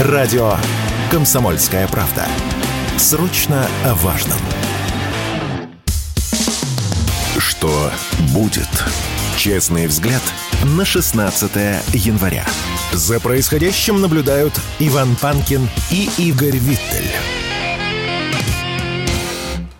Радио «Комсомольская правда». Срочно о важном. Что будет? Честный взгляд на 16 января. За происходящим наблюдают Иван Панкин и Игорь Виттель.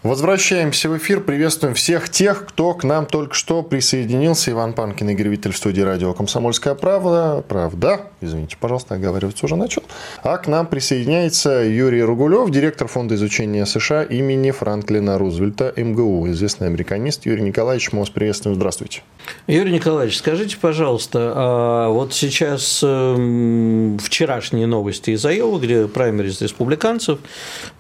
Возвращаемся в эфир. Приветствуем всех тех, кто к нам только что присоединился. Иван Панкин, Игорь Виттель в студии радио «Комсомольская правда». Правда. Извините, пожалуйста, оговариваться уже начал. А к нам присоединяется Юрий Ругулев, директор Фонда изучения США имени Франклина Рузвельта, МГУ. Известный американист. Юрий Николаевич, мы вас приветствуем. Здравствуйте. Юрий Николаевич, скажите, пожалуйста, а вот сейчас эм, вчерашние новости из Айовы, где праймериз республиканцев,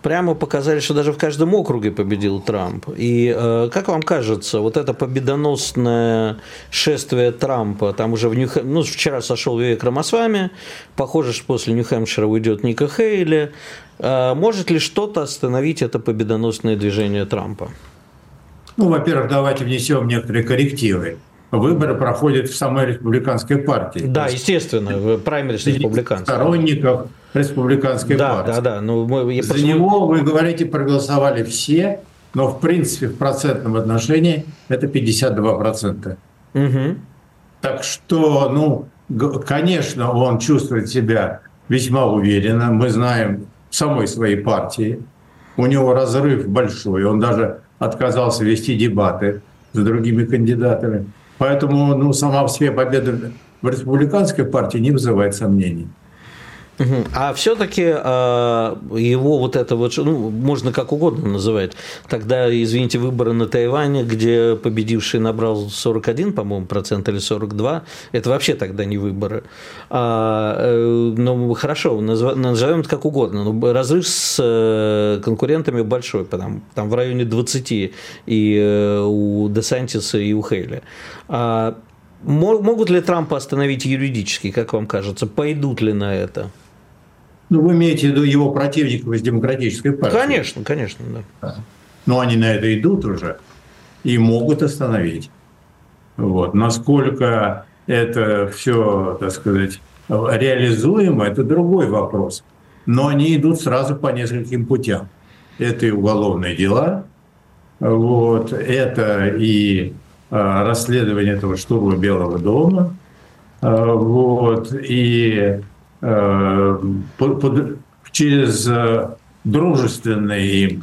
прямо показали, что даже в каждом округе победили победил Трамп. И э, как вам кажется, вот это победоносное шествие Трампа, там уже в нью ну, вчера сошел Вивек Рамасвами, похоже, что после Нью-Хэмпшира уйдет Ника Хейли. Э, может ли что-то остановить это победоносное движение Трампа? Ну, во-первых, давайте внесем некоторые коррективы выборы проходят в самой республиканской партии. Да, естественно, праймерис республиканцев. Сторонников республиканской да, партии. Да, да, ну, мы, За посмотрю... него, вы говорите, проголосовали все, но в принципе в процентном отношении это 52%. Угу. Так что, ну, конечно, он чувствует себя весьма уверенно. Мы знаем самой своей партии. У него разрыв большой. Он даже отказался вести дебаты с другими кандидатами. Поэтому ну, сама в себе победа в республиканской партии не вызывает сомнений. А все-таки э, его вот это вот, ну, можно как угодно называть. Тогда, извините, выборы на Тайване, где победивший набрал 41, по-моему, процент или 42, это вообще тогда не выборы. А, э, ну, хорошо, назовем это как угодно. Но разрыв с э, конкурентами большой, потому, там в районе 20 и э, у Десантиса, и у Хейли. А, могут ли Трампа остановить юридически, как вам кажется? Пойдут ли на это? Ну, вы имеете в виду его противников из демократической партии? Конечно, конечно, да. Но они на это идут уже и могут остановить. Вот. Насколько это все, так сказать, реализуемо, это другой вопрос. Но они идут сразу по нескольким путям. Это и уголовные дела, вот, это и э, расследование этого штурма Белого дома, э, вот, и через э, дружественные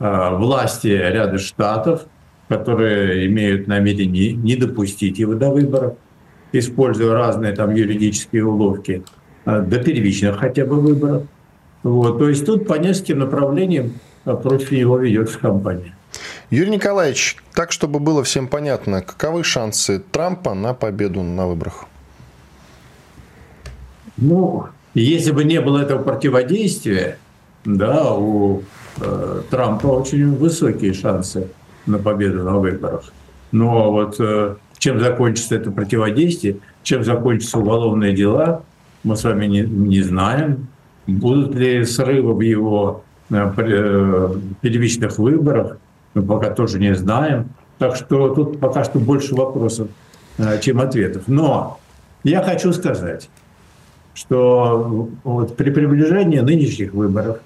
э, власти ряда штатов, которые имеют намерение не допустить его до выборов, используя разные там юридические уловки, до первичных хотя бы выборов. Вот. То есть тут по нескольким направлениям против него ведется кампания. Юрий Николаевич, так, чтобы было всем понятно, каковы шансы Трампа на победу на выборах? Ну, если бы не было этого противодействия, да, у э, Трампа очень высокие шансы на победу на выборах. Но вот э, чем закончится это противодействие, чем закончатся уголовные дела, мы с вами не, не знаем. Будут ли срывы в его э, э первичных выборах, мы пока тоже не знаем. Так что тут пока что больше вопросов, э, чем ответов. Но я хочу сказать, что вот при приближении нынешних выборов,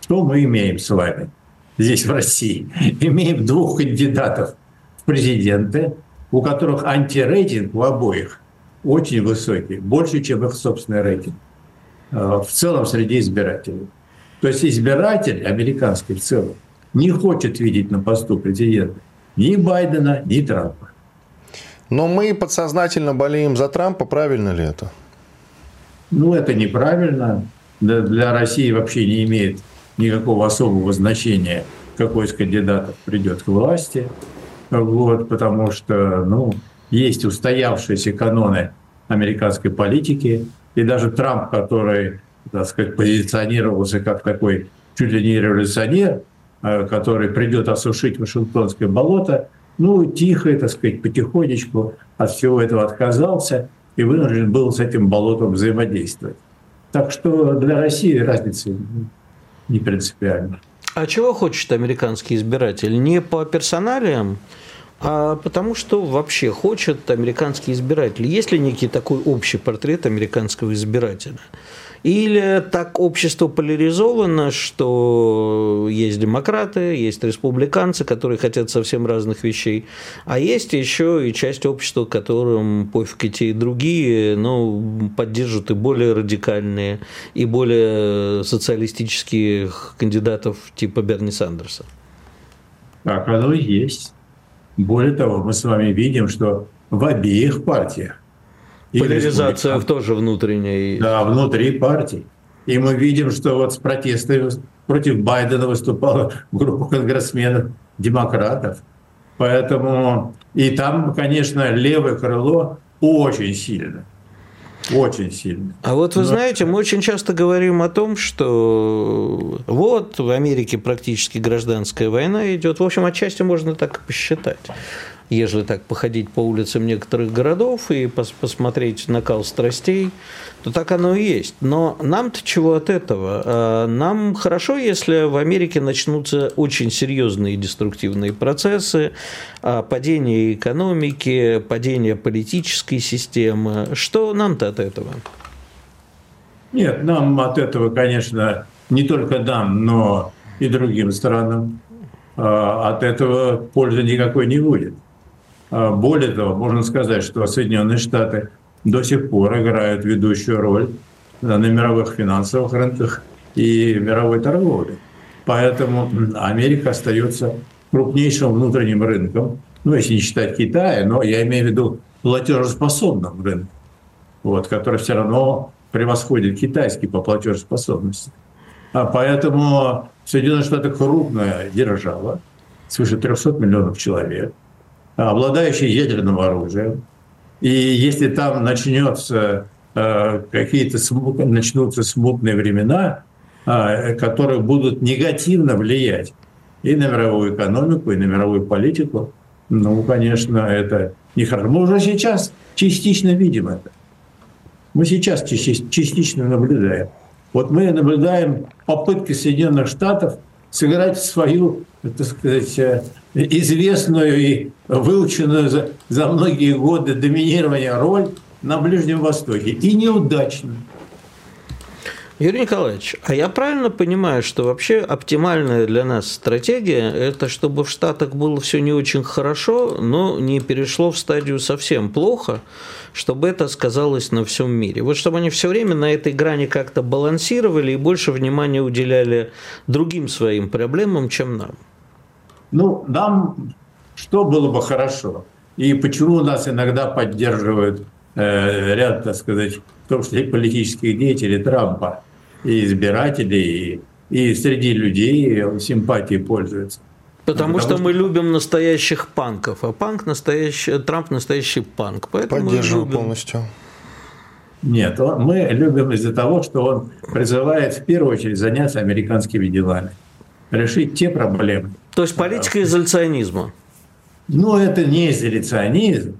что мы имеем с вами здесь, в России? Имеем двух кандидатов в президенты, у которых антирейтинг у обоих очень высокий, больше, чем их собственный рейтинг э, в целом среди избирателей. То есть избиратель американский в целом не хочет видеть на посту президента ни Байдена, ни Трампа. Но мы подсознательно болеем за Трампа, правильно ли это? Ну, это неправильно. Для России вообще не имеет никакого особого значения, какой из кандидатов придет к власти. Вот, потому что ну, есть устоявшиеся каноны американской политики. И даже Трамп, который, так сказать, позиционировался как такой чуть ли не революционер, э, который придет осушить Вашингтонское болото, ну, тихо, так сказать, потихонечку от всего этого отказался – и вынужден был с этим болотом взаимодействовать. Так что для России разницы не принципиально. А чего хочет американский избиратель? Не по персоналиям а потому что вообще хочет американский избиратель. Есть ли некий такой общий портрет американского избирателя? Или так общество поляризовано, что есть демократы, есть республиканцы, которые хотят совсем разных вещей, а есть еще и часть общества, которым пофиг и те, и другие, но поддерживают и более радикальные, и более социалистических кандидатов типа Берни Сандерса. Так оно и есть. Более того, мы с вами видим, что в обеих партиях Поляризация тоже внутренняя. Да, внутри партии. И мы видим, что вот с протестами против Байдена выступала группа конгрессменов, демократов. Поэтому и там, конечно, левое крыло очень сильно. Очень сильно. А вот вы Но... знаете, мы очень часто говорим о том, что вот в Америке практически гражданская война идет. В общем, отчасти можно так и посчитать ежели так походить по улицам некоторых городов и пос посмотреть накал страстей, то так оно и есть. Но нам-то чего от этого? А, нам хорошо, если в Америке начнутся очень серьезные деструктивные процессы, а, падение экономики, падение политической системы. Что нам-то от этого? Нет, нам от этого, конечно, не только нам, но и другим странам а, от этого пользы никакой не будет. А, более того, можно сказать, что Соединенные Штаты до сих пор играют ведущую роль на мировых финансовых рынках и мировой торговле. Поэтому Америка остается крупнейшим внутренним рынком, ну, если не считать Китая, но я имею в виду платежеспособным рынком, вот, который все равно превосходит китайский по платежеспособности. А поэтому Соединенные Штаты крупная держава, свыше 300 миллионов человек – обладающий ядерным оружием. И если там начнется э, какие-то начнутся смутные времена, э, которые будут негативно влиять и на мировую экономику, и на мировую политику, ну, конечно, это нехорошо. Мы уже сейчас частично видим это. Мы сейчас частично наблюдаем. Вот мы наблюдаем попытки Соединенных Штатов сыграть свою, так сказать, э, известную и выученную за, за многие годы доминирования роль на Ближнем Востоке. И неудачно. Юрий Николаевич, а я правильно понимаю, что вообще оптимальная для нас стратегия – это чтобы в Штатах было все не очень хорошо, но не перешло в стадию совсем плохо, чтобы это сказалось на всем мире. Вот чтобы они все время на этой грани как-то балансировали и больше внимания уделяли другим своим проблемам, чем нам. Ну, нам что было бы хорошо? И почему нас иногда поддерживают э, ряд, так сказать, в том числе политических деятелей Трампа, и избирателей, и, и среди людей симпатии пользуются. Потому, Потому что, что мы любим настоящих панков, а панк настоящий, Трамп настоящий панк. Поэтому Поддерживаю любим... полностью. Нет, он, мы любим из-за того, что он призывает в первую очередь заняться американскими делами, решить те проблемы. То есть политика изоляционизма. Ну, это не изоляционизм,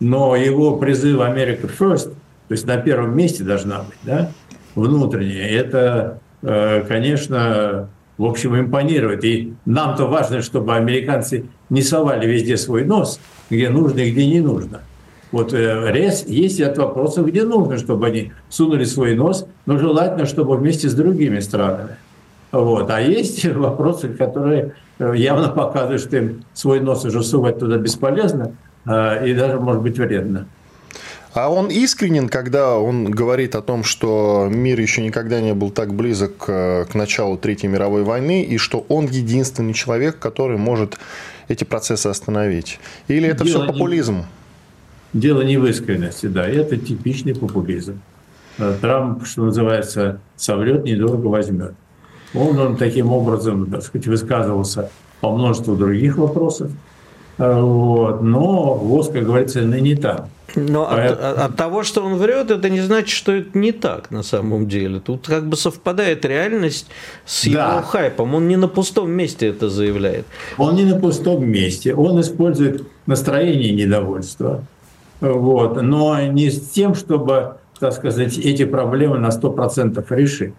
но его призыв «Америка first», то есть на первом месте должна быть, да, внутренняя, это, э, конечно, в общем, импонирует. И нам-то важно, чтобы американцы не совали везде свой нос, где нужно и где не нужно. Вот э, рез есть ряд вопросов, где нужно, чтобы они сунули свой нос, но желательно, чтобы вместе с другими странами. Вот. А есть вопросы, которые э, явно показывают, что им свой нос уже сувать туда бесполезно и даже, может быть, вредно. А он искренен, когда он говорит о том, что мир еще никогда не был так близок к началу Третьей мировой войны, и что он единственный человек, который может эти процессы остановить? Или это Дело все популизм? Не... Дело не в искренности, да, это типичный популизм. Э, Трамп, что называется, соврет, недорого возьмет. Он, он таким образом, так сказать, высказывался по множеству других вопросов, э, вот, но ВОЗ, как говорится, ныне там. Но от, от того, что он врет, это не значит, что это не так на самом деле. Тут как бы совпадает реальность с да. его хайпом. Он не на пустом месте это заявляет. Он не на пустом месте. Он использует настроение недовольства. Вот. Но не с тем, чтобы, так сказать, эти проблемы на 100% решить.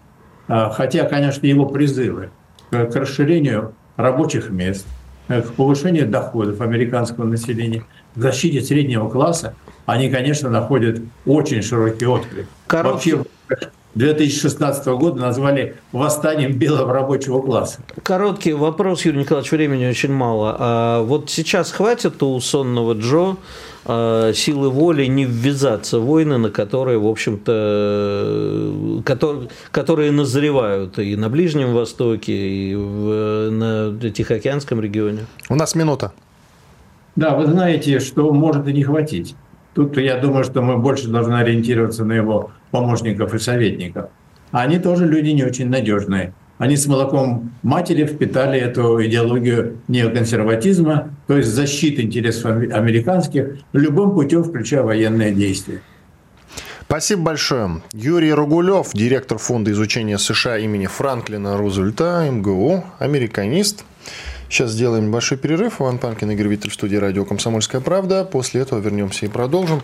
А, хотя, конечно, его призывы к расширению рабочих мест, к повышению доходов американского населения, к защите среднего класса, они, конечно, находят очень широкий отклик. Короткий... Вообще, 2016 года назвали восстанием белого рабочего класса. Короткий вопрос, Юрий Николаевич, времени очень мало. А вот сейчас хватит у сонного Джо а, силы воли не ввязаться в войны, на которые, в общем-то, которые, которые назревают и на Ближнем Востоке, и в, на Тихоокеанском регионе? У нас минута. Да, вы знаете, что может и не хватить. Тут я думаю, что мы больше должны ориентироваться на его помощников и советников. Они тоже люди не очень надежные. Они с молоком матери впитали эту идеологию неоконсерватизма, то есть защиты интересов американских любым путем, включая военные действия. Спасибо большое. Юрий Ругулев, директор фонда изучения США имени Франклина Рузвельта, МГУ, американист. Сейчас сделаем небольшой перерыв. Иван Панкин, Игорь Виттель в студии радио «Комсомольская правда». После этого вернемся и продолжим.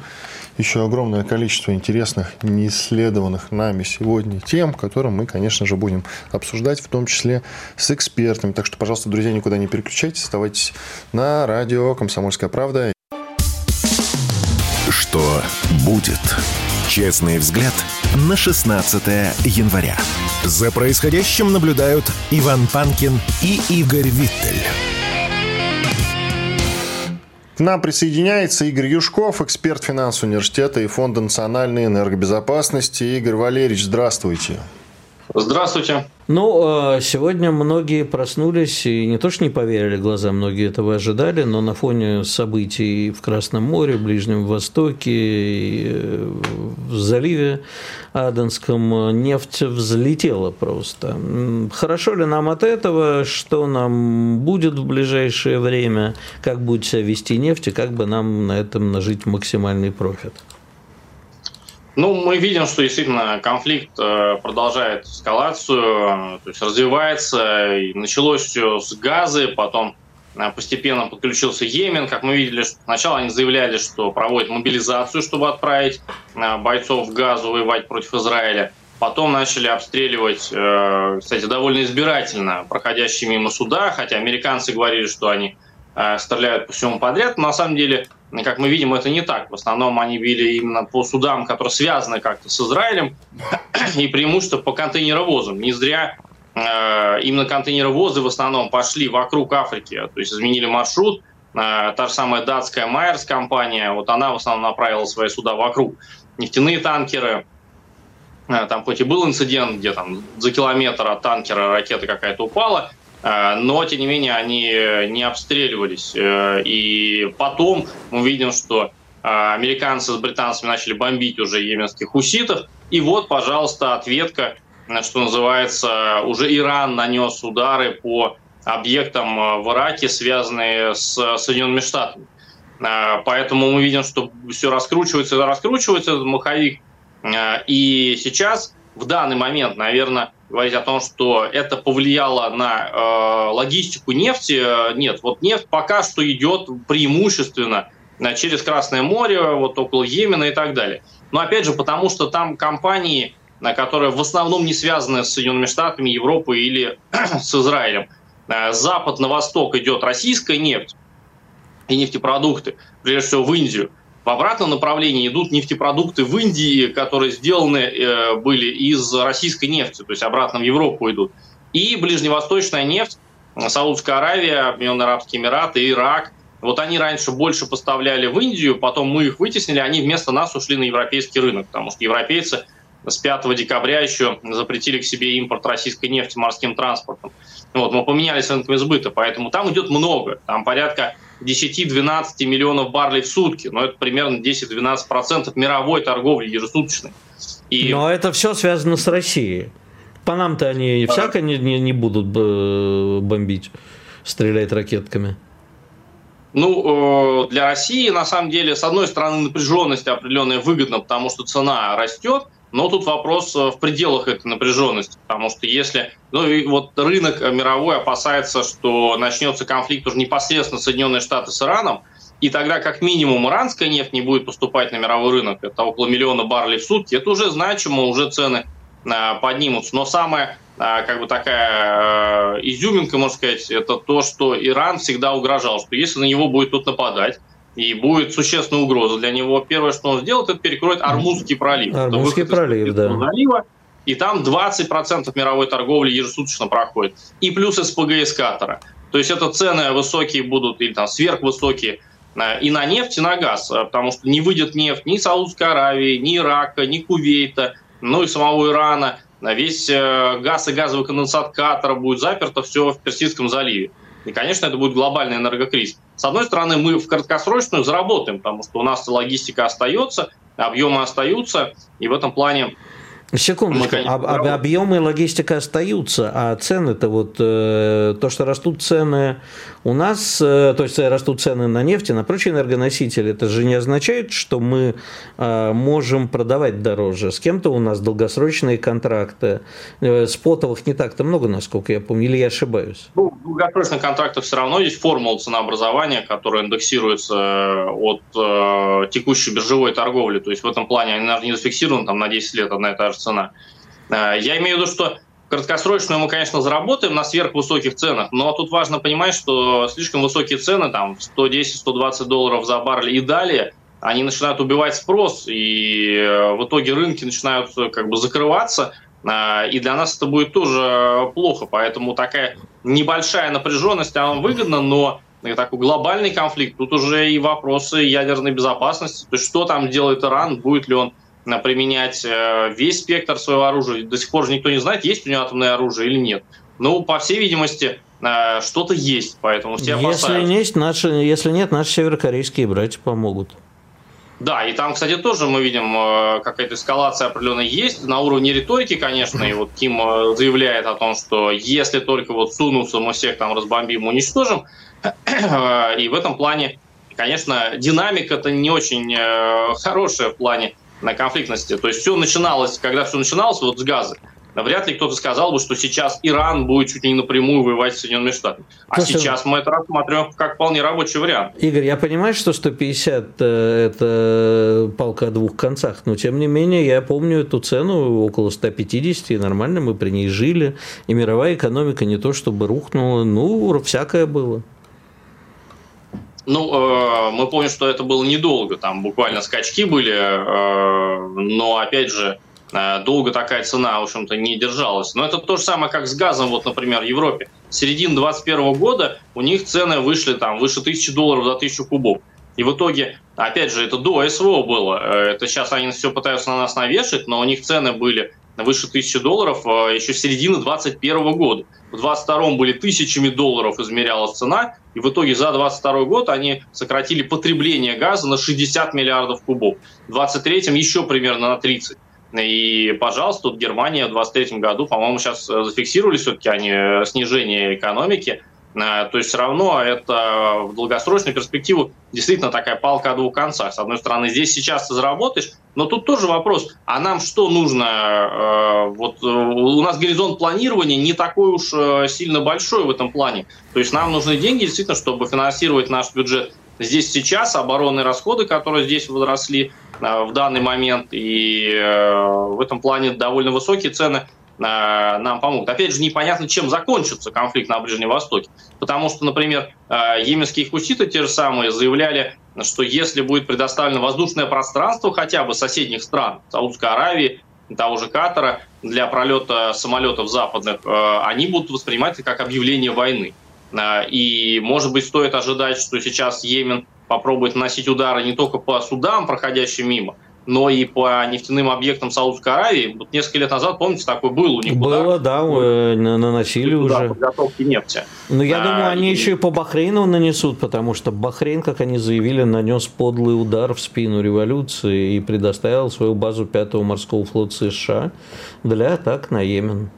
Еще огромное количество интересных, неисследованных нами сегодня тем, которые мы, конечно же, будем обсуждать, в том числе с экспертами. Так что, пожалуйста, друзья, никуда не переключайтесь, оставайтесь на радио «Комсомольская правда». Что будет? Честный взгляд на 16 января. За происходящим наблюдают Иван Панкин и Игорь Виттель. К нам присоединяется Игорь Юшков, эксперт финансового университета и Фонда национальной энергобезопасности. Игорь Валерьевич, здравствуйте. Здравствуйте. Ну, э, сегодня многие проснулись и не то что не поверили глазам, многие этого ожидали, но на фоне событий в Красном море, Ближнем Востоке, э, в заливе Аденском нефть взлетела просто. Хорошо ли нам от этого? Что нам будет в ближайшее время? Как будет себя вести нефть и как бы нам на этом нажить максимальный профит? Ну, мы видим, что действительно конфликт э, продолжает эскалацию, то есть развивается. И началось все с газы, потом э, постепенно подключился Йемен. Как мы видели, сначала они заявляли, что проводят мобилизацию, чтобы отправить э, бойцов в газу воевать против Израиля. Потом начали обстреливать, кстати, довольно избирательно проходящие мимо суда, хотя американцы говорили, что они стреляют по всему подряд. Но на самом деле как мы видим, это не так. В основном они били именно по судам, которые связаны как-то с Израилем, и преимущество по контейнеровозам. Не зря э, именно контейнеровозы в основном пошли вокруг Африки, то есть изменили маршрут. Э, та же самая датская Майерс компания, вот она в основном направила свои суда вокруг. Нефтяные танкеры, э, там хоть и был инцидент, где там за километр от танкера ракета какая-то упала, но, тем не менее, они не обстреливались. Э, и потом мы видим, что э, американцы с британцами начали бомбить уже йеменских хуситов. И вот, пожалуйста, ответка, что называется, уже Иран нанес удары по объектам в Ираке, связанные с Соединенными Штатами. Поэтому мы видим, что все раскручивается, раскручивается этот маховик. И сейчас, в данный момент, наверное, говорить о том, что это повлияло на э, логистику нефти, э, нет. Вот нефть пока что идет преимущественно э, через Красное море, вот около Йемена и так далее. Но опять же, потому что там компании, э, которые в основном не связаны с Соединенными Штатами, Европой или с Израилем. Запад на восток идет российская нефть и нефтепродукты, прежде всего в Индию – в обратном направлении идут нефтепродукты в Индии, которые сделаны э, были из российской нефти, то есть обратно в Европу идут. И ближневосточная нефть, Саудовская Аравия, Объединенные Арабские Эмираты, Ирак. Вот они раньше больше поставляли в Индию, потом мы их вытеснили, они вместо нас ушли на европейский рынок, потому что европейцы с 5 декабря еще запретили к себе импорт российской нефти морским транспортом. Вот, мы поменялись рынками сбыта, поэтому там идет много. Там порядка 10-12 миллионов баррелей в сутки. Но это примерно 10-12% мировой торговли ежесуточной. И... Но это все связано с Россией. По нам-то они всяко не, не, не будут бомбить, стрелять ракетками. Ну, э, для России, на самом деле, с одной стороны, напряженность определенная выгодна, потому что цена растет, но тут вопрос э, в пределах этой напряженности, потому что если ну, и вот рынок мировой опасается, что начнется конфликт уже непосредственно Соединенные Штаты с Ираном, и тогда как минимум иранская нефть не будет поступать на мировой рынок, это около миллиона баррелей в сутки, это уже значимо, уже цены поднимутся. Но самое как бы такая изюминка, можно сказать, это то, что Иран всегда угрожал, что если на него будет тут нападать, и будет существенная угроза для него. Первое, что он сделает, это перекроет Армузский пролив. Армузский пролив, да. Залива, и там 20% мировой торговли ежесуточно проходит. И плюс СПГ из Катара. То есть это цены высокие будут, или там сверхвысокие э, и на нефть, и на газ, э, потому что не выйдет нефть ни Саудовской Аравии, ни Ирака, ни Кувейта, ну и самого Ирана. Весь э, газ и газовый конденсат Катара будет заперто все в Персидском заливе. И, конечно, это будет глобальный энергокризис. С одной стороны, мы в краткосрочную заработаем, потому что у нас логистика остается, объемы остаются, и в этом плане Секундочку, об, об, объемы и логистика остаются, а цены-то вот, э, то, что растут цены у нас, э, то есть растут цены на нефть и на прочие энергоносители, это же не означает, что мы э, можем продавать дороже. С кем-то у нас долгосрочные контракты, э, спотовых не так-то много, насколько я помню, или я ошибаюсь? Ну, долгосрочных контрактов все равно есть формула ценообразования, которая индексируется э, от э, текущей биржевой торговли, то есть в этом плане она не зафиксирована там, на 10 лет одна и та же цена. Э, я имею в виду, что краткосрочную мы, конечно, заработаем на сверхвысоких ценах, но тут важно понимать, что слишком высокие цены, там 110-120 долларов за баррель и далее, они начинают убивать спрос, и э, в итоге рынки начинают э, как бы закрываться, и для нас это будет тоже плохо. Поэтому такая небольшая напряженность, она выгодна, но такой глобальный конфликт, тут уже и вопросы ядерной безопасности, то есть что там делает Иран, будет ли он применять э, весь спектр своего оружия. До сих пор же никто не знает, есть у него атомное оружие или нет. Ну, по всей видимости, э, что-то есть, поэтому все опасаются. Если, есть, наши, если нет, наши северокорейские братья помогут. Да, и там, кстати, тоже мы видим, э, какая-то эскалация определенная есть. На уровне риторики, конечно, и вот Ким заявляет о том, что если только вот сунутся, мы всех там разбомбим, уничтожим. И в этом плане, конечно, динамика-то не очень хорошая в плане на конфликтности. То есть все начиналось, когда все начиналось вот с газа, вряд ли кто-то сказал бы, что сейчас Иран будет чуть ли не напрямую воевать с Соединенными Штатами. А Слушай, сейчас мы это рассматриваем как вполне рабочий вариант. Игорь, я понимаю, что 150 э, – это палка о двух концах, но тем не менее я помню эту цену около 150, и нормально мы при ней жили, и мировая экономика не то чтобы рухнула, ну, всякое было. Ну, э, мы помним, что это было недолго, там буквально скачки были, э, но, опять же, э, долго такая цена, в общем-то, не держалась. Но это то же самое, как с газом, вот, например, в Европе. С середины 2021 года у них цены вышли там выше 1000 долларов за 1000 кубов. И в итоге, опять же, это до СВО было. Это сейчас они все пытаются на нас навешать, но у них цены были выше 1000 долларов еще с середины 2021 года. В 2022 были тысячами долларов измерялась цена, и в итоге за 2022 год они сократили потребление газа на 60 миллиардов кубов. В 2023 еще примерно на 30. И, пожалуйста, тут Германия в 2023 году, по-моему, сейчас зафиксировали все-таки они э, снижение экономики Э, то есть все равно это в долгосрочную перспективу действительно такая палка о двух концах. С одной стороны, здесь сейчас ты заработаешь, но тут тоже вопрос, а нам что нужно? Э, вот э, у нас горизонт планирования не такой уж сильно большой в этом плане. То есть нам нужны деньги действительно, чтобы финансировать наш бюджет здесь сейчас, оборонные расходы, которые здесь возросли в данный момент, и в этом плане довольно высокие цены Э, нам помогут. Опять же, непонятно, чем закончится конфликт на Ближнем Востоке. Потому что, например, э, йеменские хуситы те же самые заявляли, что если будет предоставлено воздушное пространство хотя бы соседних стран, Саудовской Аравии, того же Катара, для пролета самолетов западных, э, они будут воспринимать это как объявление войны. И, может быть, стоит ожидать, что сейчас Йемен попробует наносить удары не только по судам, проходящим мимо, но и по нефтяным объектам Саудовской Аравии. Вот несколько лет назад, помните, такой был у них Было, удар. да, э, наносили уже. Подготовки нефти. Но я а, думаю, они и... еще и по Бахрейну нанесут, потому что Бахрейн, как они заявили, нанес подлый удар в спину революции и предоставил свою базу 5-го морского флота США для атак на Йемен.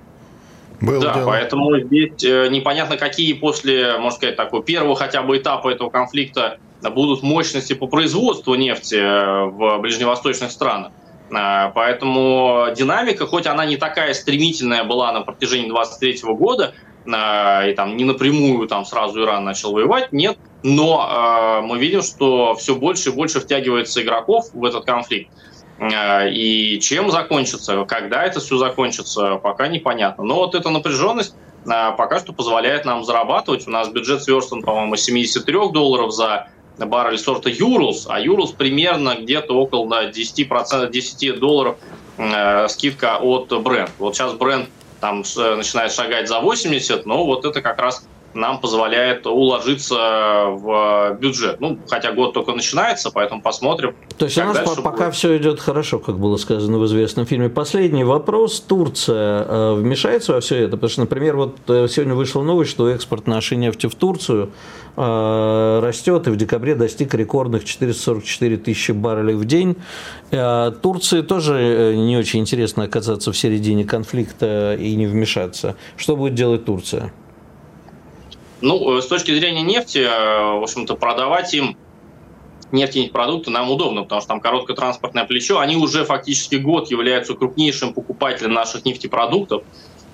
Было да, дело. поэтому здесь э, непонятно, какие после, можно сказать, такого первого хотя бы этапа этого конфликта будут мощности по производству нефти э, в ближневосточных странах. Э, поэтому динамика, хоть она не такая стремительная была на протяжении 23 года, и там не напрямую там сразу Иран начал воевать, нет, но мы видим, что все больше и больше втягивается игроков в этот конфликт. И чем закончится, когда это все закончится, пока непонятно. Но вот эта напряженность пока что позволяет нам зарабатывать. У нас бюджет сверстан, по-моему, 73 долларов за баррель сорта Юрлс, а Юрлс примерно где-то около 10%, 10 долларов э, скидка от бренд. Вот сейчас бренд там начинает шагать за 80, но вот это как раз нам позволяет уложиться в бюджет. Ну, хотя год только начинается, поэтому посмотрим. То есть у нас пока будет. все идет хорошо, как было сказано в известном фильме. Последний вопрос. Турция э, вмешается во все это? Потому что, например, вот э, сегодня вышла новость, что экспорт нашей нефти в Турцию э, растет и в декабре достиг рекордных 444 тысячи баррелей в день. Турции тоже не очень интересно оказаться в середине конфликта и не вмешаться. Что будет делать Турция? Ну, э, с точки зрения нефти, э, в общем-то, продавать им нефтяные продукты нам удобно, потому что там короткое транспортное плечо. Они уже фактически год являются крупнейшим покупателем наших нефтепродуктов.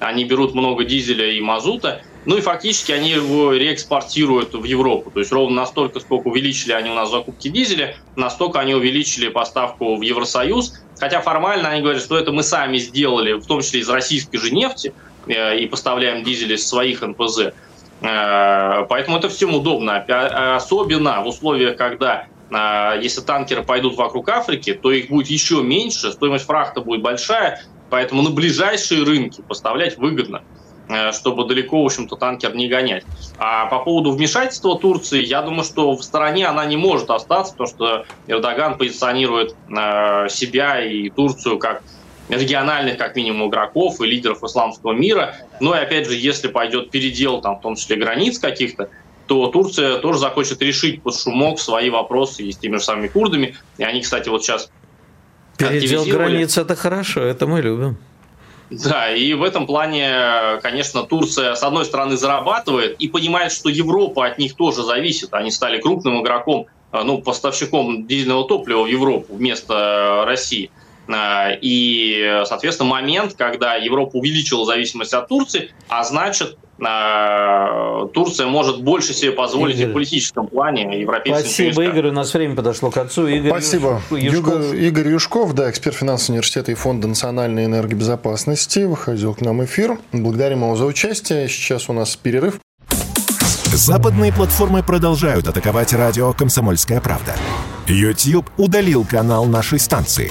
Они берут много дизеля и мазута. Ну и фактически они его реэкспортируют в Европу. То есть ровно настолько, сколько увеличили они у нас закупки дизеля, настолько они увеличили поставку в Евросоюз. Хотя формально они говорят, что это мы сами сделали, в том числе из российской же нефти, э, и поставляем дизель из своих НПЗ. Э, поэтому это всем удобно. Особенно в условиях, когда э, если танкеры пойдут вокруг Африки, то их будет еще меньше, стоимость фрахта будет большая, поэтому на ближайшие рынки поставлять выгодно э, чтобы далеко, в общем-то, танкер не гонять. А по поводу вмешательства Турции, я думаю, что в стороне она не может остаться, потому что Эрдоган позиционирует себя и Турцию как региональных, как минимум, игроков и лидеров исламского мира. Но и опять же, если пойдет передел, там, в том числе границ каких-то, то Турция тоже захочет решить под шумок свои вопросы и с теми же самыми курдами. И они, кстати, вот сейчас Передел границ – это хорошо, это мы любим. Да, и в этом плане, конечно, Турция, с одной стороны, зарабатывает и понимает, что Европа от них тоже зависит. Они стали крупным игроком, ну, поставщиком дизельного топлива в Европу вместо России – Э, и, соответственно, момент, когда Европа увеличила зависимость от Турции, а значит, э, Турция может больше себе позволить Игорь. в политическом плане европейским Спасибо, Игорь. У нас время подошло к концу. Игорь Спасибо. Юшков. Игорь Юшков, да, эксперт финансового университета и Фонда национальной энергобезопасности, выходил к нам в эфир. Благодарим его за участие. Сейчас у нас перерыв. Западные платформы продолжают атаковать радио «Комсомольская правда». YouTube удалил канал нашей станции.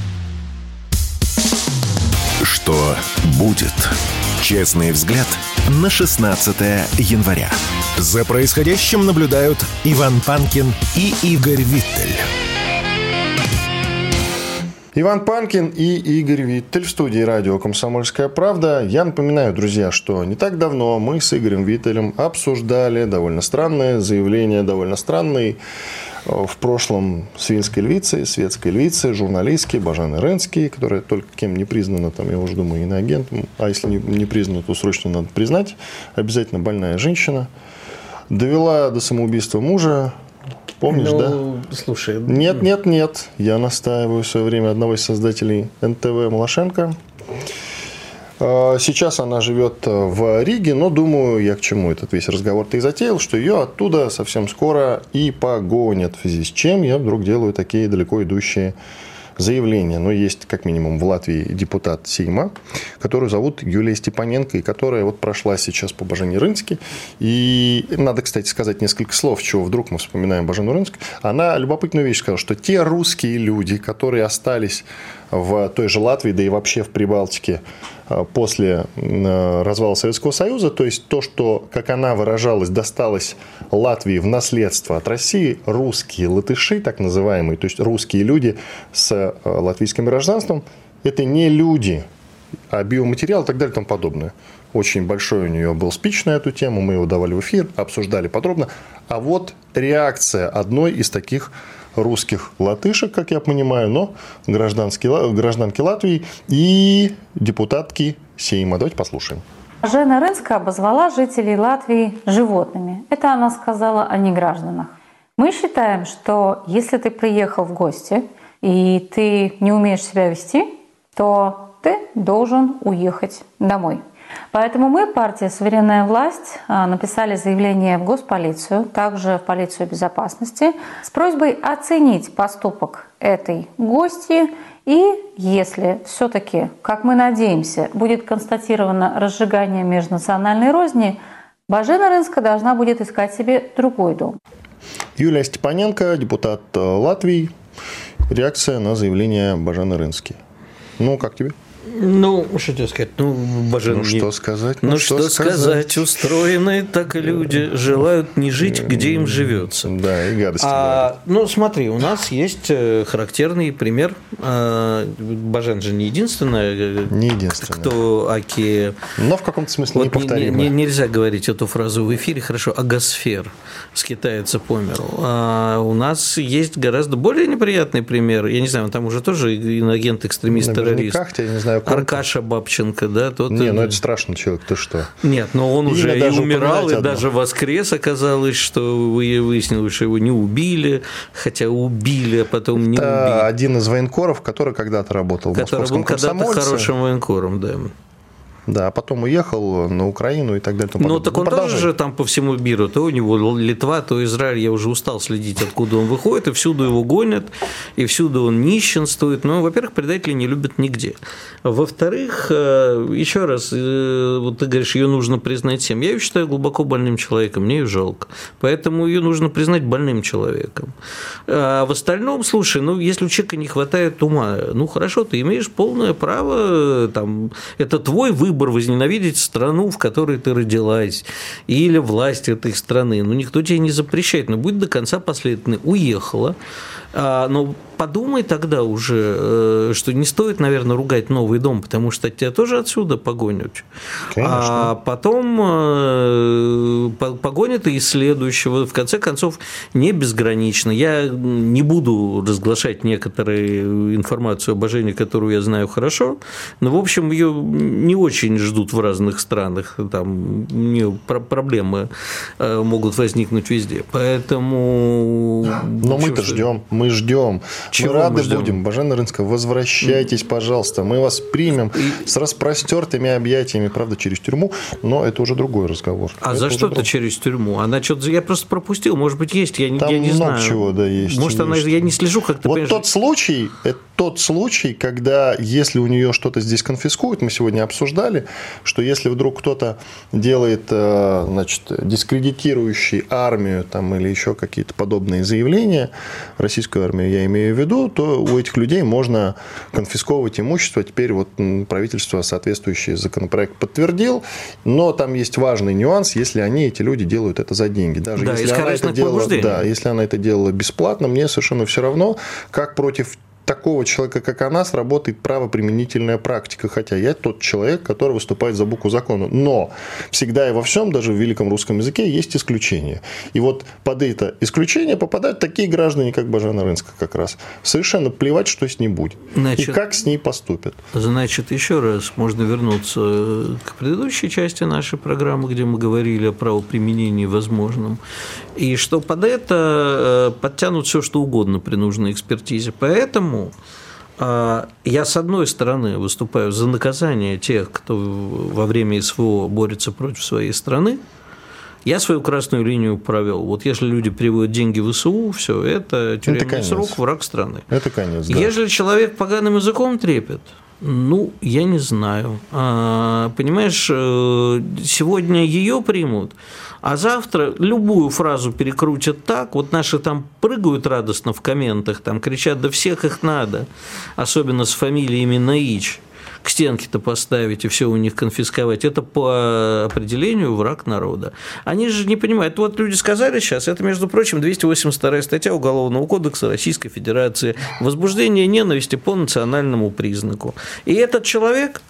Что будет? Честный взгляд на 16 января. За происходящим наблюдают Иван Панкин и Игорь Виттель. Иван Панкин и Игорь Виттель в студии радио «Комсомольская правда». Я напоминаю, друзья, что не так давно мы с Игорем Виттелем обсуждали довольно странное заявление, довольно странный в прошлом свинской львицы, светской львицы, журналистки Бажаны Ренский, которая только кем не признана, там, я уже думаю, иноагентом, а если не, не признана, то срочно надо признать, обязательно больная женщина, довела до самоубийства мужа, Помнишь, ну, да? Слушай. Нет, нет, нет. Я настаиваю в свое время одного из создателей НТВ Малашенко. А, сейчас она живет э, в Риге, но думаю, я к чему этот весь разговор-то и затеял, что ее оттуда совсем скоро и погонят, в связи с чем я вдруг делаю такие далеко идущие заявления. Но есть, как минимум, в Латвии депутат Сейма, которую зовут Юлия Степаненко, и которая вот прошла сейчас по Бажене Рынске. И надо, кстати, сказать несколько слов, чего вдруг мы вспоминаем Бажену Рынск. Она любопытную вещь сказала, что те русские люди, которые остались в той же Латвии, да и вообще в Прибалтике э, после э, развала Советского Союза, то есть то, что, как она выражалась, досталось Латвии в наследство от России, русские латыши, так называемые, то есть русские люди с э, латвийским гражданством, это не люди, а биоматериал и так далее и тому подобное. Очень большой у нее был спич на эту тему, мы его давали в эфир, обсуждали подробно. А вот реакция одной из таких русских латышек, как я понимаю, но гражданки, гражданки Латвии и депутатки Сейма. Давайте послушаем. Жена Рынска обозвала жителей Латвии животными. Это она сказала о негражданах. Мы считаем, что если ты приехал в гости и ты не умеешь себя вести, то ты должен уехать домой. Поэтому мы, партия «Суверенная власть», а, написали заявление в госполицию, также в полицию безопасности, с просьбой оценить поступок этой гости и если все-таки, как мы надеемся, будет констатировано разжигание межнациональной розни, Бажена Рынска должна будет искать себе другой дом. Юлия Степаненко, депутат э, Латвии. Реакция на заявление Бажены Рынски. Ну, как тебе? Ну, что тебе сказать? Ну, боже, ну, что сказать? Ну, ну что, что сказать? сказать? Устроены так и люди. Желают не жить, где им живется. Да, и гадости а, Ну, смотри, у нас есть э, характерный пример. А, Бажен же не единственная, э, не единственная. кто Аки... Но в каком-то смысле вот неповторимая. Не, не, нельзя говорить эту фразу в эфире, хорошо, агосфер с по миру. А у нас есть гораздо более неприятный пример. Я не знаю, там уже тоже иногент, экстремист, террорист. я не знаю, Аркаша Бабченко, да? Тот... Не, ну это страшный человек, ты что? Нет, но он уже и умирал, и одно. даже воскрес оказалось, что выяснилось, что его не убили, хотя убили, а потом не это убили. один из военкоров, который когда-то работал который в московском был когда-то хорошим военкором, да. Да, а потом уехал на Украину и так далее. Ну, так он ну, тоже же там по всему миру. То у него Литва, то Израиль. Я уже устал следить, откуда он выходит, и всюду его гонят, и всюду он нищенствует. Ну, во-первых, предателей не любят нигде. Во-вторых, э, еще раз, э, вот ты говоришь, ее нужно признать всем. Я ее считаю глубоко больным человеком, мне ее жалко. Поэтому ее нужно признать больным человеком. А в остальном, слушай, ну, если у человека не хватает ума, ну, хорошо, ты имеешь полное право, там, это твой выбор, выбор возненавидеть страну, в которой ты родилась, или власть этой страны. Ну, никто тебе не запрещает, но будь до конца последовательный. Уехала, а, но подумай тогда уже, э, что не стоит, наверное, ругать новый дом, потому что тебя тоже отсюда погонят. Конечно. А потом э, погонят и следующего. В конце концов, не безгранично. Я не буду разглашать некоторую информацию об Жене, которую я знаю хорошо, но, в общем, ее не очень ждут в разных странах. Там проблемы э, могут возникнуть везде. Поэтому... Но мы-то ждем, мы ждем. Чего мы рады мы будем. Бажена Рынская, возвращайтесь, пожалуйста. Мы вас примем с распростертыми объятиями, правда, через тюрьму, но это уже другой разговор. А это за что то через тюрьму? Она что-то... Я просто пропустил. Может быть, есть, я, Там я не много знаю. чего, да, есть. Может, она... Я не слежу, как ты Вот тот случай, это тот случай, когда если у нее что-то здесь конфискуют, мы сегодня обсуждали, что если вдруг кто-то делает, э, значит, дискредитирующий армию там, или еще какие-то подобные заявления, российскую армию я имею в виду, то у этих людей можно конфисковывать имущество. Теперь вот правительство соответствующий законопроект подтвердил, но там есть важный нюанс, если они, эти люди, делают это за деньги. Даже да, если, она это делала, да, если она это делала бесплатно, мне совершенно все равно, как против такого человека, как она, сработает правоприменительная практика. Хотя я тот человек, который выступает за букву закона. Но всегда и во всем, даже в великом русском языке, есть исключения. И вот под это исключение попадают такие граждане, как Бажана Рынска как раз. Совершенно плевать, что с ней будет. Значит, и как с ней поступят. Значит, еще раз можно вернуться к предыдущей части нашей программы, где мы говорили о правоприменении возможном. И что под это э, подтянут все, что угодно при нужной экспертизе. Поэтому а, я, с одной стороны, выступаю за наказание тех, кто во время СВО борется против своей страны. Я свою красную линию провел. Вот если люди переводят деньги в СУ, все, это тюремный это срок, враг страны. Это конец, да. Если человек поганым языком трепет, ну, я не знаю. А, понимаешь, э, сегодня ее примут, а завтра любую фразу перекрутят так, вот наши там прыгают радостно в комментах, там кричат, да всех их надо, особенно с фамилиями Наич, к стенке-то поставить и все у них конфисковать, это по определению враг народа. Они же не понимают. Вот люди сказали сейчас, это, между прочим, 282 статья Уголовного кодекса Российской Федерации, возбуждение ненависти по национальному признаку. И этот человек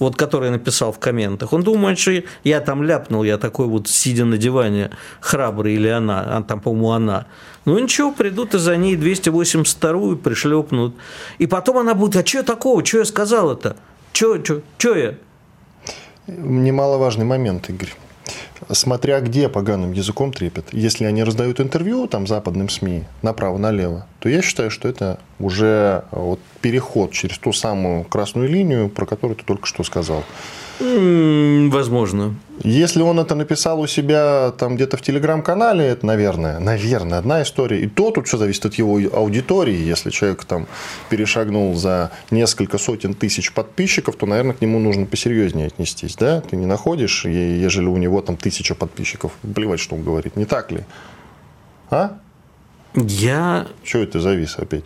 вот который написал в комментах, он думает, что я там ляпнул, я такой вот сидя на диване, храбрый или она, а там, по-моему, она. Ну ничего, придут и за ней 282-ю пришлепнут. И потом она будет, а что такого, что я сказал это? Что, что, что я? Немаловажный момент, Игорь смотря где поганым языком трепет. Если они раздают интервью там западным СМИ направо-налево, то я считаю, что это уже вот переход через ту самую красную линию, про которую ты только что сказал. Возможно. Если он это написал у себя там где-то в телеграм-канале, это, наверное, наверное, одна история. И то тут все зависит от его аудитории. Если человек там перешагнул за несколько сотен тысяч подписчиков, то, наверное, к нему нужно посерьезнее отнестись. Да? Ты не находишь, ежели у него там тысяча подписчиков, плевать, что он говорит. Не так ли? А? Я... Что это завис опять?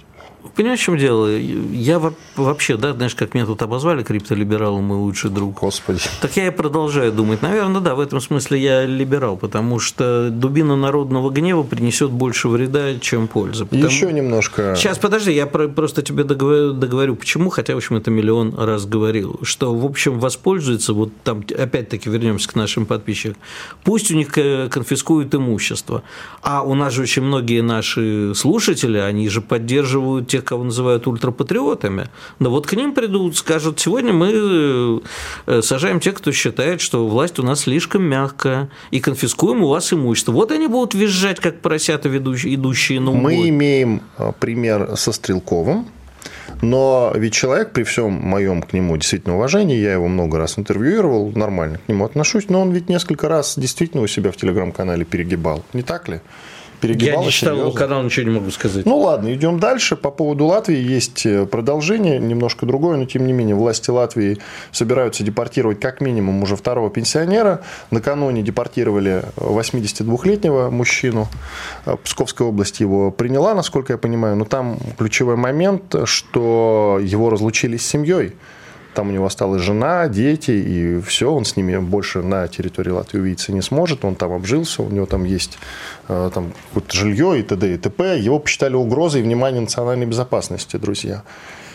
Понимаешь, в чем дело? Я вообще, да, знаешь, как меня тут обозвали криптолибералом, мой лучший друг. Господи. Так я и продолжаю думать. Наверное, да, в этом смысле я либерал, потому что дубина народного гнева принесет больше вреда, чем пользы. Потому... Еще немножко. Сейчас, подожди, я просто тебе договорю, договорю, почему, хотя, в общем, это миллион раз говорил, что, в общем, воспользуется, вот там, опять-таки, вернемся к нашим подписчикам, пусть у них э, конфискуют имущество, а у нас же очень многие наши слушатели, они же поддерживают тех, кого называют ультрапатриотами. Да вот к ним придут, скажут, сегодня мы э, сажаем тех, кто считает, что власть у нас слишком мягкая, и конфискуем у вас имущество. Вот они будут визжать, как поросята, идущие на убой. Мы имеем э, пример со Стрелковым, но ведь человек, при всем моем к нему действительно уважении, я его много раз интервьюировал, нормально к нему отношусь, но он ведь несколько раз действительно у себя в телеграм-канале перегибал. Не так ли? Перегибала. Я не читал его канал, ничего не могу сказать. Ну ладно, идем дальше. По поводу Латвии есть э, продолжение, немножко другое, но тем не менее власти Латвии собираются депортировать как минимум уже второго пенсионера. Накануне депортировали 82-летнего мужчину. Э, Псковская область его приняла, насколько я понимаю, но там ключевой момент, что его разлучили с семьей. Там у него осталась жена, дети, и все, он с ними больше на территории Латвии увидеться не сможет. Он там обжился, у него там есть э, там, какое-то жилье и т.д. и т.п. Его посчитали угрозой внимания национальной безопасности, друзья.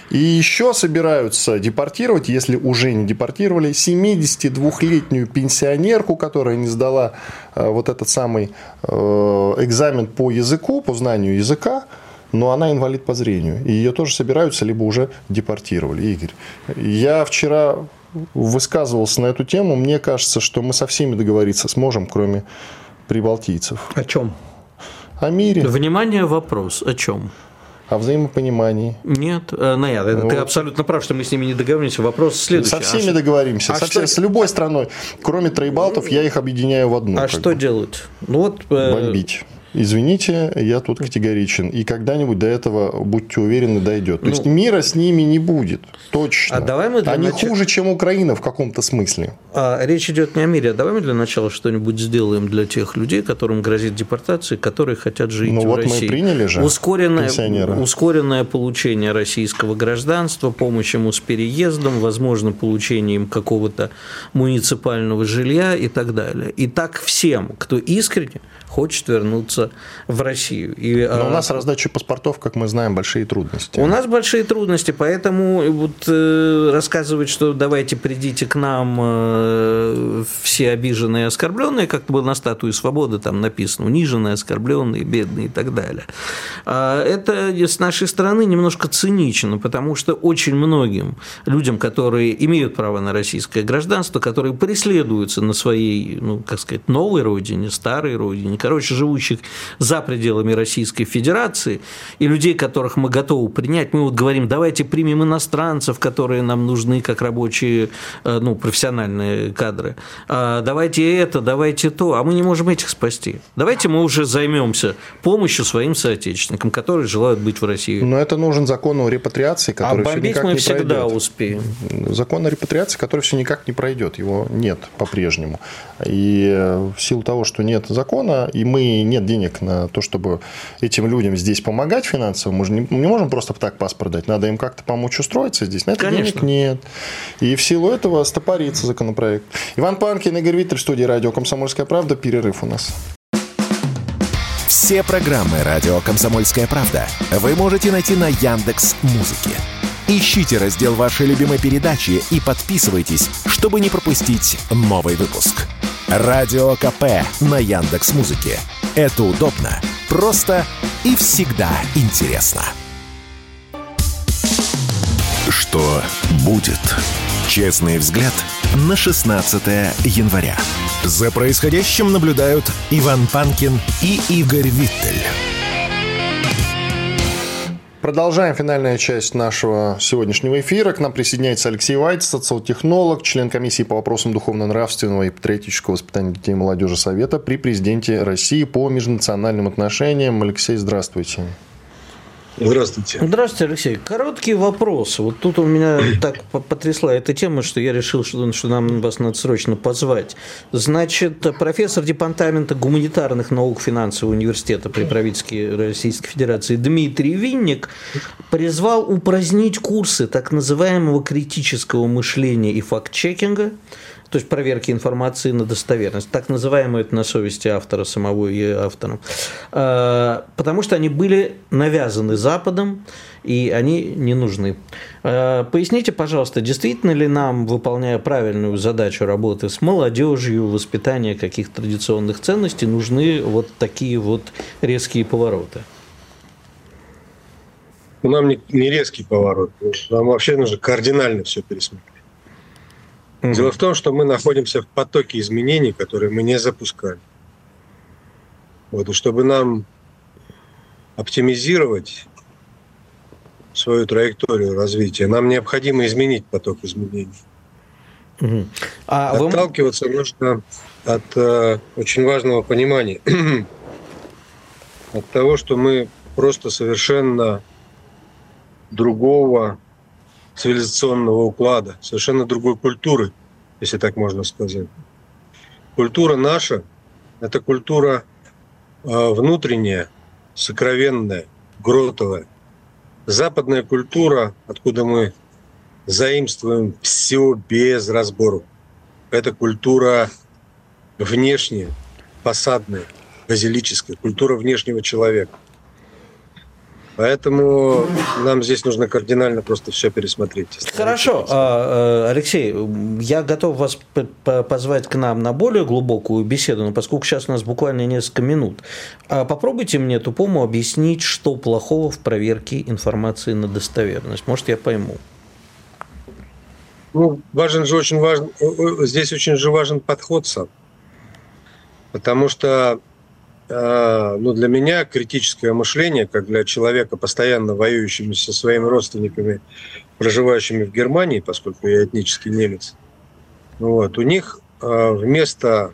И еще собираются депортировать, если уже не депортировали, 72-летнюю пенсионерку, которая не сдала э, вот этот самый э, экзамен по языку, по знанию языка, но она инвалид по зрению. И ее тоже собираются, либо уже депортировали. Игорь, я вчера высказывался на эту тему. Мне кажется, что мы со всеми договориться сможем, кроме прибалтийцев. О чем? О мире. Внимание, вопрос. О чем? О взаимопонимании. Нет, э, нет, вот. ты абсолютно прав, что мы с ними не договоримся. Вопрос следующий. Со всеми а договоримся. А со что... С любой страной. Кроме троебалтов, я их объединяю в одну. А что бы. делать? Ну, вот, э, Бомбить. Извините, я тут категоричен. И когда-нибудь до этого, будьте уверены, дойдет. То ну, есть мира с ними не будет. Точно. А давай мы для Они нач... хуже, чем Украина в каком-то смысле. А, речь идет не о мире. А давай мы для начала что-нибудь сделаем для тех людей, которым грозит депортация, которые хотят жить ну, в вот России. мы приняли же ускоренное, ускоренное получение российского гражданства, помощь ему с переездом, возможно, получение им какого-то муниципального жилья и так далее. И так всем, кто искренне хочет вернуться в Россию. И, Но у нас раздача паспортов, как мы знаем, большие трудности. У нас большие трудности, поэтому вот э, рассказывать, что давайте придите к нам э, все обиженные и оскорбленные, как было на статуе свободы там написано, униженные, оскорбленные, бедные и так далее. А это с нашей стороны немножко цинично, потому что очень многим людям, которые имеют право на российское гражданство, которые преследуются на своей, ну, как сказать, новой родине, старой родине, короче, живущих за пределами Российской Федерации, и людей, которых мы готовы принять, мы вот говорим, давайте примем иностранцев, которые нам нужны как рабочие, э, ну, профессиональные кадры, а, давайте это, давайте то, а мы не можем этих спасти. Давайте мы уже займемся помощью своим соотечественникам, которые желают быть в России. Но это нужен закон о репатриации, который а все никак мы не всегда пройдет. успеем. Закон о репатриации, который все никак не пройдет, его нет по-прежнему. И э, в силу того, что нет закона, и мы нет денег на то, чтобы этим людям здесь помогать финансово. Мы же не, не можем просто так паспорт дать. Надо им как-то помочь устроиться здесь. На это Конечно. денег нет. И в силу этого стопорится законопроект. Иван Панкин, Игорь Виттель, студии радио «Комсомольская правда». Перерыв у нас. Все программы «Радио Комсомольская правда» вы можете найти на Яндекс Музыке. Ищите раздел вашей любимой передачи и подписывайтесь, чтобы не пропустить новый выпуск. Радио КП на Яндекс Музыке. Это удобно, просто и всегда интересно. Что будет? Честный взгляд – на 16 января. За происходящим наблюдают Иван Панкин и Игорь Виттель. Продолжаем финальная часть нашего сегодняшнего эфира. К нам присоединяется Алексей Вайт, социотехнолог, член комиссии по вопросам духовно-нравственного и патриотического воспитания детей и молодежи Совета при президенте России по межнациональным отношениям. Алексей, здравствуйте. Здравствуйте. Здравствуйте, Алексей. Короткий вопрос. Вот тут у меня так потрясла эта тема, что я решил, что, что нам вас надо срочно позвать. Значит, профессор департамента гуманитарных наук финансового университета при правительстве Российской Федерации Дмитрий Винник призвал упразднить курсы так называемого критического мышления и факт-чекинга, то есть проверки информации на достоверность, так называемое это на совести автора самого и автором, а, потому что они были навязаны Западом, и они не нужны. А, поясните, пожалуйста, действительно ли нам, выполняя правильную задачу работы с молодежью, воспитания каких-то традиционных ценностей, нужны вот такие вот резкие повороты? Нам не, не резкий поворот, нам вообще нужно кардинально все пересмотреть. Угу. Дело в том, что мы находимся в потоке изменений, которые мы не запускали. Вот, и чтобы нам оптимизировать свою траекторию развития, нам необходимо изменить поток изменений. Угу. А Отталкиваться вы... нужно от э, очень важного понимания, от того, что мы просто совершенно другого цивилизационного уклада, совершенно другой культуры, если так можно сказать. Культура наша – это культура э, внутренняя, сокровенная, гротовая. Западная культура, откуда мы заимствуем все без разбору, это культура внешняя, фасадная, базилическая, культура внешнего человека – Поэтому нам здесь нужно кардинально просто все пересмотреть. Хорошо, а, э, Алексей, я готов вас позвать к нам на более глубокую беседу, но поскольку сейчас у нас буквально несколько минут, а попробуйте мне тупому объяснить, что плохого в проверке информации на достоверность. Может, я пойму. Ну, важен же очень важен, здесь очень же важен подход сам. Потому что ну, для меня критическое мышление, как для человека, постоянно воюющего со своими родственниками, проживающими в Германии, поскольку я этнический немец, вот, у них а, вместо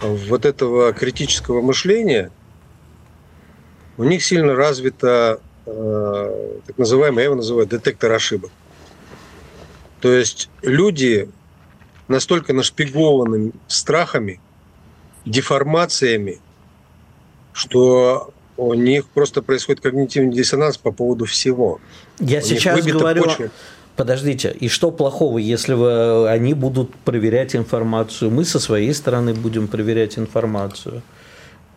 вот этого критического мышления у них сильно развито а, так называемый, я его называю, детектор ошибок. То есть люди настолько нашпигованы страхами – деформациями, что у них просто происходит когнитивный диссонанс по поводу всего. Я у сейчас говорю... Почва. Подождите, и что плохого, если вы, они будут проверять информацию? Мы со своей стороны будем проверять информацию.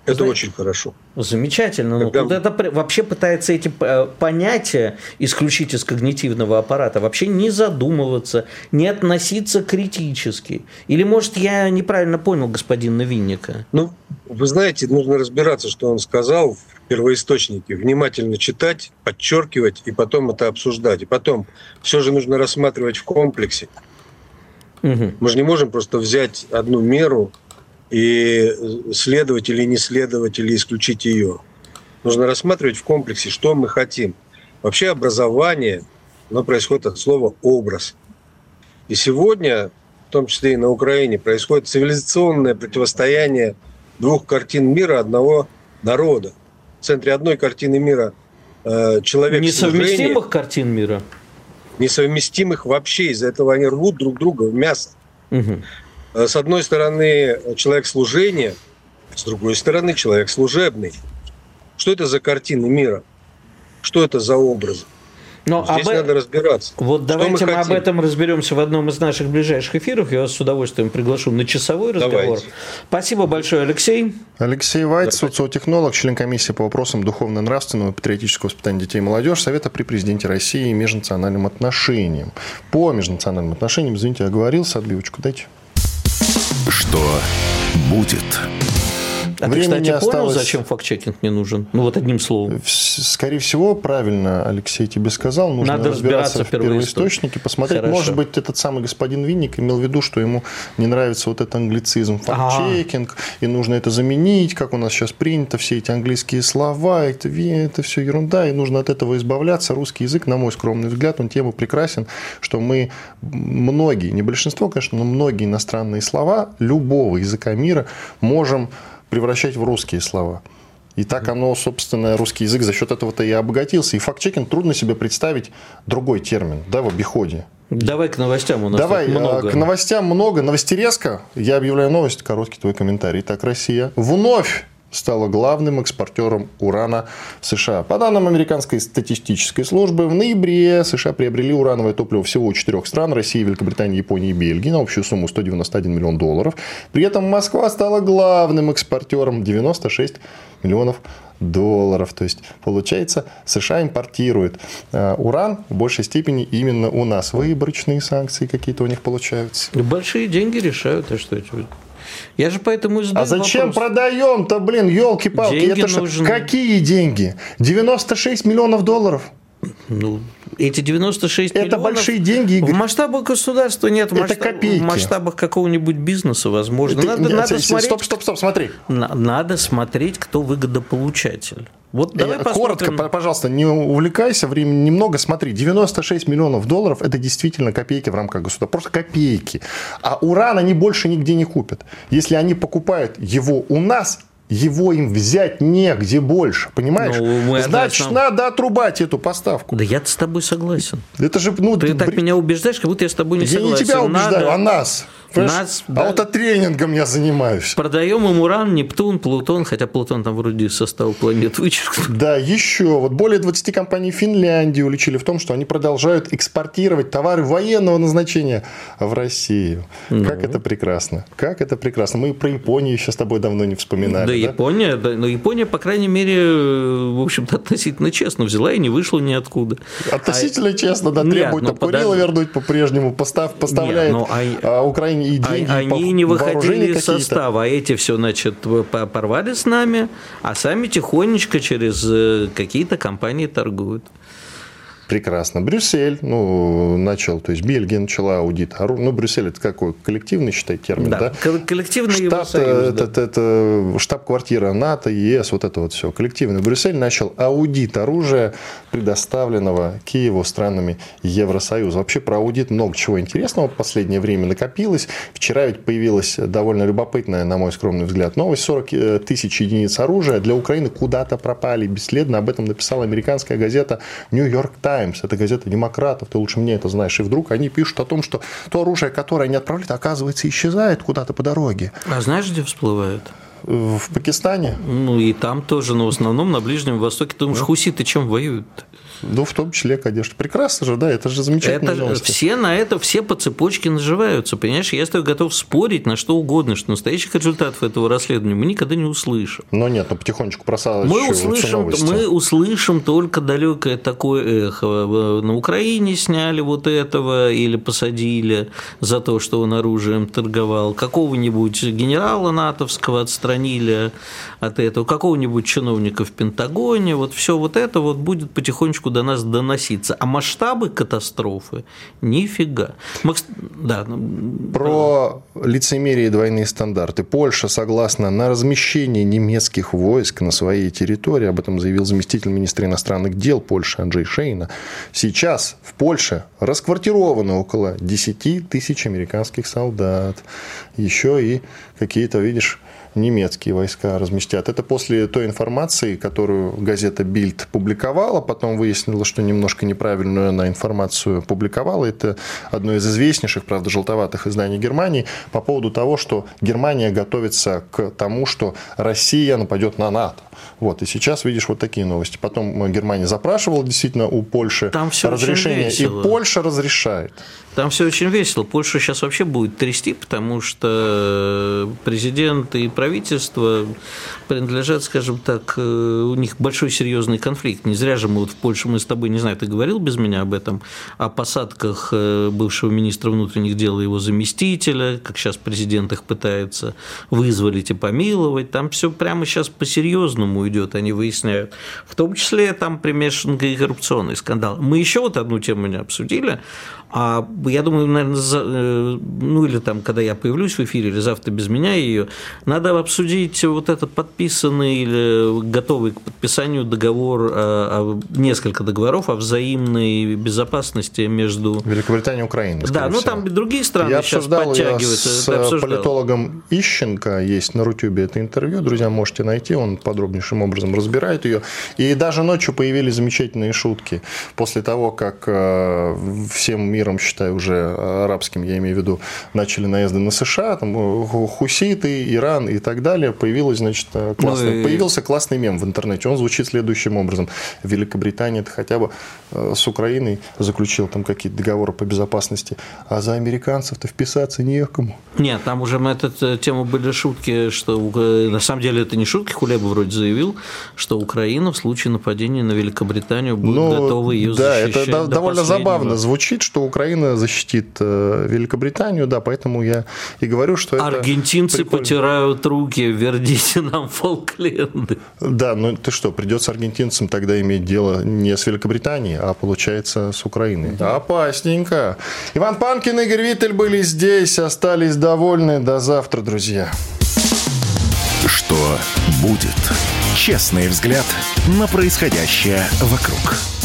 Это Знаете, очень хорошо. Замечательно. Ну, Когда... Но тут это вообще пытается эти э, понятия исключить из когнитивного аппарата, вообще не задумываться, не относиться критически. Или, может, я неправильно понял господина Винника? Ну, вы знаете, нужно разбираться, что он сказал в первоисточнике, внимательно читать, подчеркивать и потом это обсуждать. И потом все же нужно рассматривать в комплексе. Угу. Мы же не можем просто взять одну меру и следовать или не следовать, или исключить ее. Нужно рассматривать в комплексе, что мы хотим. Вообще образование, оно происходит от слова «образ». И сегодня, в том числе и на Украине, происходит цивилизационное противостояние двух картин мира одного народа. В центре одной картины мира э, человек Несовместимых картин мира? Несовместимых вообще. Из-за этого они рвут друг друга в мясо. Угу. Э, с одной стороны, человек служения, с другой стороны, человек служебный. Что это за картины мира? Что это за образы? Но Здесь об... надо разбираться. Вот давайте мы, мы об этом разберемся в одном из наших ближайших эфиров. Я вас с удовольствием приглашу на часовой разговор. Давайте. Спасибо большое, Алексей. Алексей Вайт, социотехнолог, член комиссии по вопросам духовно-нравственного и патриотического воспитания детей и молодежи Совета при президенте России и межнациональным отношениям. По межнациональным отношениям, извините, я говорил, отбивочку дайте. Что будет? А ты, кстати, понял, зачем факт-чекинг не нужен? Ну, вот одним словом. Скорее всего, правильно Алексей тебе сказал. Нужно Надо разбираться, разбираться в первоисточнике, посмотреть. Хорошо. Может быть, этот самый господин Винник имел в виду, что ему не нравится вот этот англицизм факт-чекинг, и нужно это заменить, как у нас сейчас принято, все эти английские слова, это, это все ерунда, и нужно от этого избавляться. Русский язык, на мой скромный взгляд, он тем и прекрасен, что мы многие, не большинство, конечно, но многие иностранные слова любого языка мира можем превращать в русские слова. И так оно, собственно, русский язык за счет этого-то и обогатился. И факт-чекинг трудно себе представить другой термин да, в обиходе. Давай к новостям у нас Давай, э, много. к новостям много. Новостерезка. Я объявляю новость, короткий твой комментарий. Итак, Россия вновь стала главным экспортером урана США. По данным американской статистической службы, в ноябре США приобрели урановое топливо всего у четырех стран – России, Великобритании, Японии и Бельгии на общую сумму 191 миллион долларов. При этом Москва стала главным экспортером – 96 миллионов долларов. То есть, получается, США импортирует э, уран в большей степени именно у нас. Выборочные санкции какие-то у них получаются. Большие деньги решают, а что это? Я же поэтому и задаю А зачем вопрос. продаем-то, блин, елки-палки? Деньги Это нужны. какие деньги? 96 миллионов долларов. Ну, эти 96 Это миллионов большие деньги, Игорь. В масштабах государства нет. Это масштаб- копейки. в масштабах какого-нибудь бизнеса, возможно. Ты- надо, нет, надо смотреть, Стоп, стоп, стоп, смотри. на- надо смотреть, кто выгодополучатель. Вот давай Э, посмотрим. Коротко, по- пожалуйста, не увлекайся, времени немного. Смотри, 96 миллионов долларов – это действительно копейки в рамках государства. Просто копейки. А уран они больше нигде не купят. Если они покупают его у нас, его им взять негде больше, понимаешь? Ну, Значит, однозначно- надо отрубать эту поставку. Да я с тобой согласен. Это же, ну, Ты так бр- меня убеждаешь, как будто я с тобой не я согласен. не тебя убеждаю, Надо- а нас. Нас, а да. вот от тренингом я занимаюсь. Продаем им уран, Нептун, Плутон, хотя Плутон там вроде из состава планет вычеркнут. Да, еще. Вот более 20 компаний Финляндии уличили в том, что они продолжают экспортировать товары военного назначения в Россию. Ну. Как это прекрасно. Как это прекрасно. Мы про Японию еще с тобой давно не вспоминали. Да, да? Япония, да, но Япония, по крайней мере, в общем-то, относительно честно взяла и не вышла ниоткуда. Относительно честно, да, Нет, требует ну, обкурила подожди. вернуть по-прежнему, постав, поставляет ну, а- а, Украине и А- деньги, Они по- не вооружение выходили из состава, а эти все, значит, по- порвали с нами, а сами тихонечко через э, какие-то компании торгуют. Прекрасно. Брюссель, ну, начал, то есть Бельгия начала аудит. ору- Ну, Брюссель это какой? Коллективный, считай, термин, да? Да, кол- коллективный Штат, Евросоюз, э, да. это, это штаб-квартира НАТО, ЕС, вот это вот все. Коллективный Брюссель начал аудит оружия, предоставленного Киеву странами Евросоюза. Вообще про аудит много чего интересного в последнее время накопилось. Вчера ведь появилась довольно любопытная, на мой скромный взгляд, новость. 40 э, тысяч единиц оружия для Украины куда-то пропали бесследно. Об этом написала американская газета Нью-Йорк Таймс. Это газета демократов, ты лучше мне это знаешь. И вдруг они пишут о том, что то оружие, которое они отправляют, оказывается, исчезает куда-то по дороге А знаешь, где всплывают? В Пакистане, Ну и там тоже, но в основном на Ближнем Востоке. Ты думаешь, хуситы чем воюют? Ну, в том числе, конечно. Прекрасно же, да, это же замечательная Это все на это, все по цепочке наживаются. Понимаешь, я с тобой готов спорить на что угодно, что настоящих результатов этого расследования мы никогда не услышим. Но нет, ну потихонечку просадочиваются Мы услышим, мы услышим только далекое такое эхо. На Украине сняли вот этого или посадили за то, что он оружием торговал. Какого-нибудь генерала натовского отстранили от этого. Какого-нибудь чиновника в Пентагоне. Вот все вот это вот будет потихонечку до нас доноситься. А масштабы катастрофы нифига. Мы, кс- да, ну, Про лицемерие и двойные стандарты. Польша согласна на размещение немецких войск на своей территории. Об этом заявил заместитель министра иностранных дел Польши Анджей Шейна. Сейчас в Польше расквартировано около 10 тысяч американских солдат. Еще и какие-то, видишь, немецкие войска разместят. Это после той информации, которую газета Бильд публиковала, потом выяснилось, что немножко неправильную она информацию публиковала. Это одно из известнейших, правда, желтоватых изданий Германии по поводу того, что Германия готовится к тому, что Россия нападет на НАТО. Вот, и сейчас видишь вот такие новости. Потом Германия запрашивала действительно у Польши Там очень разрешение, и. Польша разрешает. Там все очень весело. Польша сейчас вообще будет трясти, потому что президент и правительства принадлежат, скажем так, э, у них большой серьезный конфликт. Не зря же мы вот в Польше, мы с тобой, не знаю, ты говорил без меня об этом, о посадках э, бывшего министра внутренних дел и его заместителя, как сейчас президент их пытается вызволить и помиловать. Там все прямо сейчас по-серьезному идет, они выясняют. В том числе там примешан и коррупционный скандал. Мы еще вот одну тему не обсудили, а я думаю, наверное, за, э, ну или там, когда я появлюсь в эфире, или завтра без меня ее, надо обсудить вот этот подписанный или готовый к подписанию договор, а, а, несколько договоров о взаимной безопасности между... Великобританией и Украиной. Да, ну там там другие страны я сейчас подтягиваются. с ты обсуждал. политологом Ищенко, есть на Рутюбе это интервью, друзья, можете найти, он подробнейшим образом разбирает ее. И даже ночью появились замечательные шутки. После того, как э, всем миром, считаю, уже арабским, я имею в виду, начали наезды на США, там э, хуситы, Иран и так далее, появилось, значит, э, классный, Ну и- появился классный мем в интернете. Он звучит следующим образом. Великобритания это хотя бы э, с Украиной заключил там какие-то договоры по безопасности, а за американцев-то вписаться некому. Нет, там уже на эту э, тему были шутки, что на самом деле это не шутки, Хулеба вроде заявил, что Украина в случае нападения на Великобританию будет готова ее Ну, да, защищать. это до довольно последнего. забавно звучит, что Украина защитит Великобританию, да, поэтому я и говорю, что это Аргентинцы прикольно. потирают руки, верните нам Фолкленды. Да, ну ты что, придется аргентинцам тогда иметь дело не с Великобританией, а получается с Украиной. Опасненько. Иван Панкин и Игорь Виттель были здесь, остались довольны. До завтра, друзья. Что будет? Честный взгляд на происходящее вокруг.